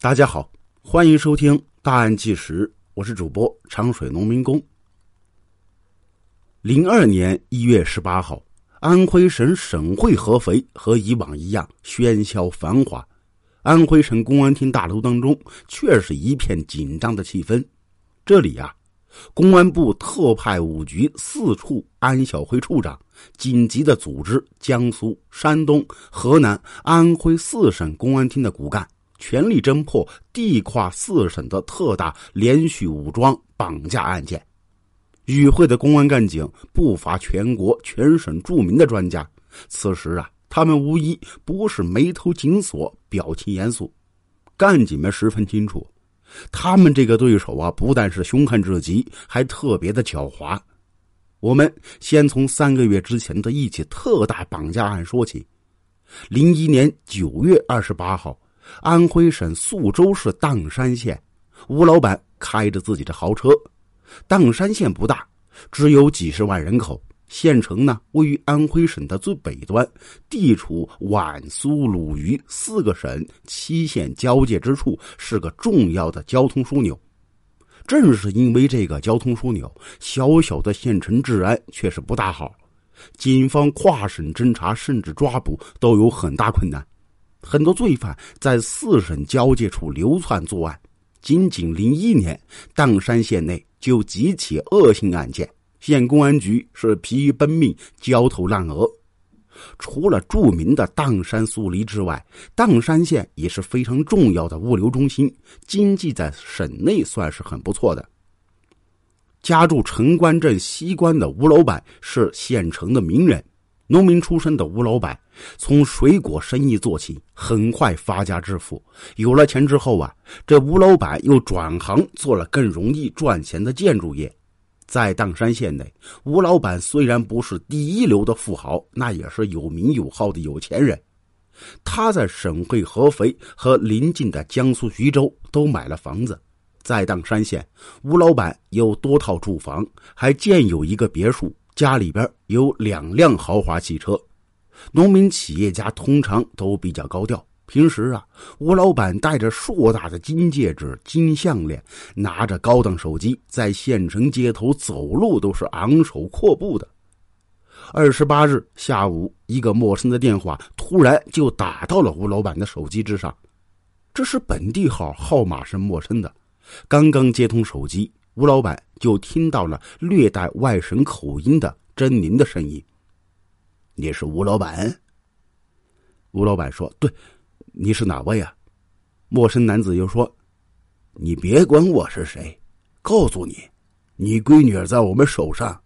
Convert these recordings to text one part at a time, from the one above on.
大家好，欢迎收听《大案纪实》，我是主播长水农民工。零二年一月十八号，安徽省省会合肥和以往一样喧嚣繁华，安徽省公安厅大楼当中却是一片紧张的气氛。这里啊，公安部特派五局四处安小辉处长紧急的组织江苏、山东、河南、安徽四省公安厅的骨干。全力侦破地跨四省的特大连续武装绑架案件。与会的公安干警不乏全国全省著名的专家。此时啊，他们无一不是眉头紧锁，表情严肃。干警们十分清楚，他们这个对手啊，不但是凶悍至极，还特别的狡猾。我们先从三个月之前的一起特大绑架案说起。零一年九月二十八号。安徽省宿州市砀山县，吴老板开着自己的豪车。砀山县不大，只有几十万人口。县城呢，位于安徽省的最北端，地处皖苏鲁豫四个省七县交界之处，是个重要的交通枢纽。正是因为这个交通枢纽，小小的县城治安却是不大好，警方跨省侦查甚至抓捕都有很大困难。很多罪犯在四省交界处流窜作案，仅仅零一年，砀山县内就几起恶性案件，县公安局是疲于奔命，焦头烂额。除了著名的砀山酥梨之外，砀山县也是非常重要的物流中心，经济在省内算是很不错的。家住城关镇西关的吴老板是县城的名人。农民出身的吴老板，从水果生意做起，很快发家致富。有了钱之后啊，这吴老板又转行做了更容易赚钱的建筑业。在砀山县内，吴老板虽然不是第一流的富豪，那也是有名有号的有钱人。他在省会合肥和邻近的江苏徐州都买了房子。在砀山县，吴老板有多套住房，还建有一个别墅。家里边有两辆豪华汽车，农民企业家通常都比较高调。平时啊，吴老板戴着硕大的金戒指、金项链，拿着高档手机，在县城街头走路都是昂首阔步的。二十八日下午，一个陌生的电话突然就打到了吴老板的手机之上，这是本地号，号码是陌生的。刚刚接通手机。吴老板就听到了略带外省口音的狰狞的声音：“你是吴老板？”吴老板说：“对，你是哪位啊？”陌生男子又说：“你别管我是谁，告诉你，你闺女在我们手上，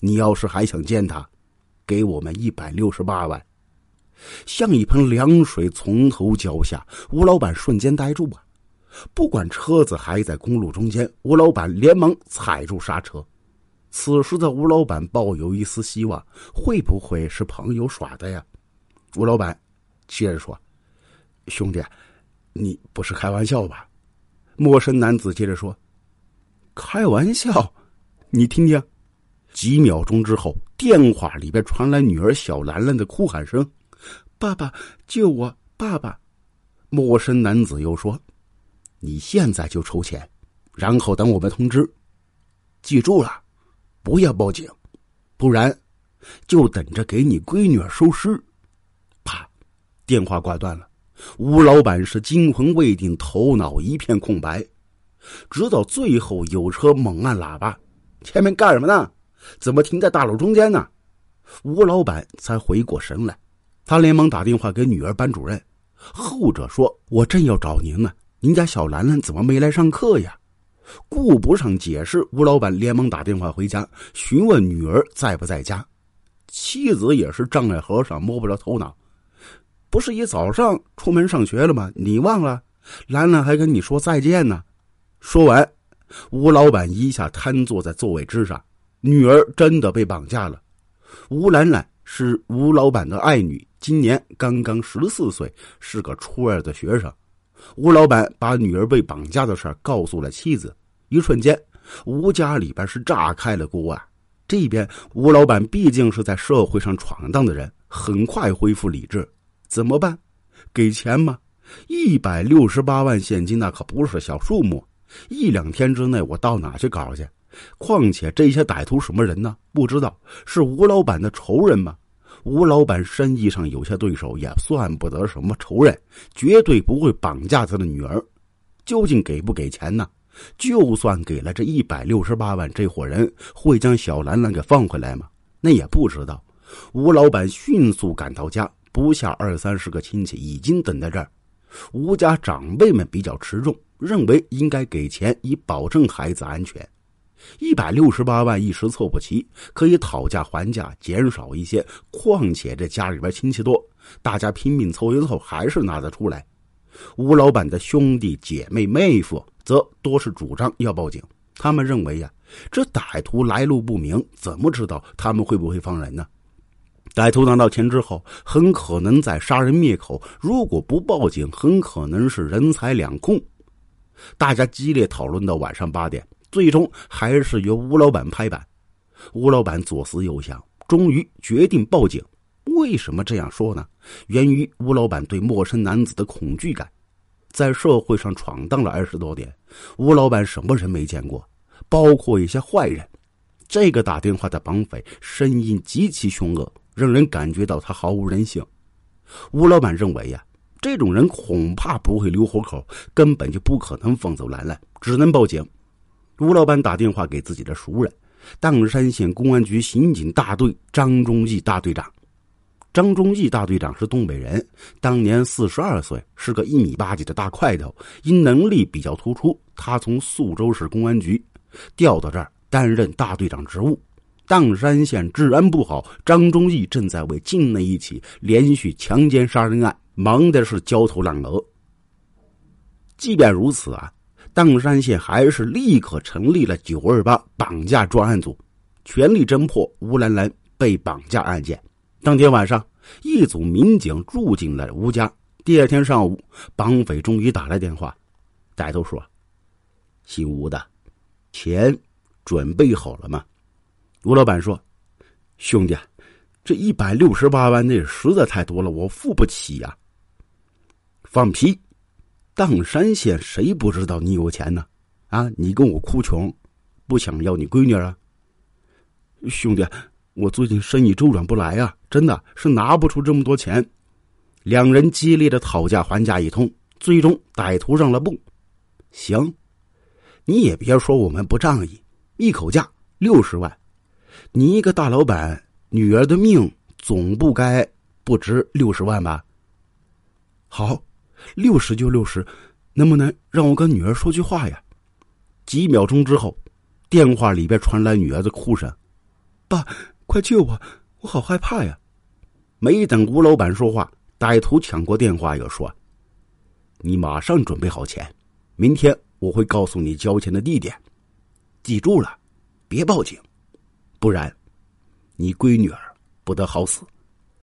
你要是还想见她，给我们一百六十八万。”像一盆凉水从头浇下，吴老板瞬间呆住啊！不管车子还在公路中间，吴老板连忙踩住刹车。此时的吴老板抱有一丝希望，会不会是朋友耍的呀？吴老板接着说：“兄弟，你不是开玩笑吧？”陌生男子接着说：“开玩笑，你听听。”几秒钟之后，电话里边传来女儿小兰兰的哭喊声：“爸爸，救我！爸爸！”陌生男子又说。你现在就筹钱，然后等我们通知。记住了，不要报警，不然就等着给你闺女收尸。啪，电话挂断了。吴老板是惊魂未定，头脑一片空白。直到最后有车猛按喇叭，前面干什么呢？怎么停在大路中间呢？吴老板才回过神来，他连忙打电话给女儿班主任，后者说：“我正要找您呢。”您家小兰兰怎么没来上课呀？顾不上解释，吴老板连忙打电话回家询问女儿在不在家。妻子也是障碍和尚摸不着头脑，不是一早上出门上学了吗？你忘了？兰兰还跟你说再见呢。说完，吴老板一下瘫坐在座位之上。女儿真的被绑架了。吴兰兰是吴老板的爱女，今年刚刚十四岁，是个初二的学生。吴老板把女儿被绑架的事告诉了妻子，一瞬间，吴家里边是炸开了锅啊！这边吴老板毕竟是在社会上闯荡的人，很快恢复理智。怎么办？给钱吗？一百六十八万现金那可不是小数目，一两天之内我到哪去搞去？况且这些歹徒什么人呢？不知道是吴老板的仇人吗？吴老板生意上有些对手，也算不得什么仇人，绝对不会绑架他的女儿。究竟给不给钱呢？就算给了这一百六十八万，这伙人会将小兰兰给放回来吗？那也不知道。吴老板迅速赶到家，不下二三十个亲戚已经等在这儿。吴家长辈们比较持重，认为应该给钱以保证孩子安全。一百六十八万一时凑不齐，可以讨价还价，减少一些。况且这家里边亲戚多，大家拼命凑一凑，还是拿得出来。吴老板的兄弟姐妹妹夫则多是主张要报警，他们认为呀，这歹徒来路不明，怎么知道他们会不会放人呢？歹徒拿到钱之后，很可能在杀人灭口。如果不报警，很可能是人财两空。大家激烈讨论到晚上八点，最终还是由吴老板拍板。吴老板左思右想，终于决定报警。为什么这样说呢？源于吴老板对陌生男子的恐惧感。在社会上闯荡了二十多年，吴老板什么人没见过，包括一些坏人。这个打电话的绑匪声音极其凶恶。让人感觉到他毫无人性。吴老板认为呀，这种人恐怕不会留活口，根本就不可能放走兰兰，只能报警。吴老板打电话给自己的熟人，砀山县公安局刑警大队张忠义大队长。张忠义大队长是东北人，当年四十二岁，是个一米八几的大块头，因能力比较突出，他从宿州市公安局调到这儿担任大队长职务。砀山县治安不好，张忠义正在为境内一起连续强奸杀人案忙的是焦头烂额。即便如此啊，砀山县还是立刻成立了九二八绑架专案组，全力侦破吴兰兰被绑架案件。当天晚上，一组民警住进了吴家。第二天上午，绑匪终于打来电话，歹徒说：“姓吴的，钱准备好了吗？”吴老板说：“兄弟，这一百六十八万那实在太多了，我付不起呀。”放屁！砀山县谁不知道你有钱呢？啊，你跟我哭穷，不想要你闺女啊？兄弟，我最近生意周转不来啊，真的是拿不出这么多钱。两人激烈的讨价还价一通，最终歹徒让了步。行，你也别说我们不仗义，一口价六十万。你一个大老板，女儿的命总不该不值六十万吧？好，六十就六十，能不能让我跟女儿说句话呀？几秒钟之后，电话里边传来女儿的哭声：“爸，快救我，我好害怕呀！”没等吴老板说话，歹徒抢过电话又说：“你马上准备好钱，明天我会告诉你交钱的地点，记住了，别报警。”不然，你闺女儿不得好死。